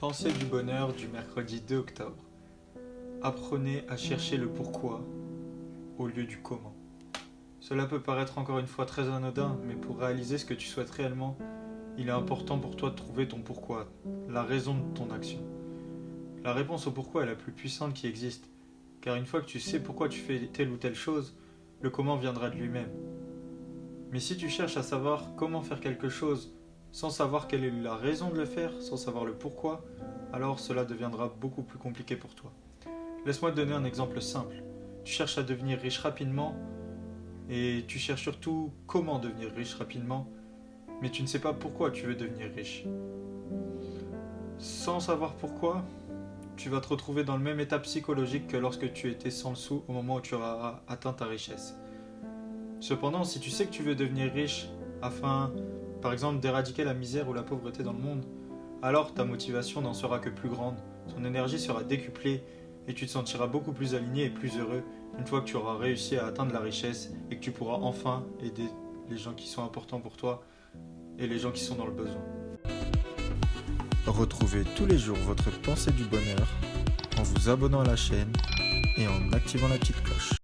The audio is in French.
Pensée du bonheur du mercredi 2 octobre. Apprenez à chercher le pourquoi au lieu du comment. Cela peut paraître encore une fois très anodin, mais pour réaliser ce que tu souhaites réellement, il est important pour toi de trouver ton pourquoi, la raison de ton action. La réponse au pourquoi est la plus puissante qui existe, car une fois que tu sais pourquoi tu fais telle ou telle chose, le comment viendra de lui-même. Mais si tu cherches à savoir comment faire quelque chose, sans savoir quelle est la raison de le faire, sans savoir le pourquoi, alors cela deviendra beaucoup plus compliqué pour toi. Laisse-moi te donner un exemple simple. Tu cherches à devenir riche rapidement et tu cherches surtout comment devenir riche rapidement, mais tu ne sais pas pourquoi tu veux devenir riche. Sans savoir pourquoi, tu vas te retrouver dans le même état psychologique que lorsque tu étais sans le sou au moment où tu auras atteint ta richesse. Cependant, si tu sais que tu veux devenir riche afin par exemple d'éradiquer la misère ou la pauvreté dans le monde, alors ta motivation n'en sera que plus grande, ton énergie sera décuplée et tu te sentiras beaucoup plus aligné et plus heureux une fois que tu auras réussi à atteindre la richesse et que tu pourras enfin aider les gens qui sont importants pour toi et les gens qui sont dans le besoin. Retrouvez tous les jours votre pensée du bonheur en vous abonnant à la chaîne et en activant la petite cloche.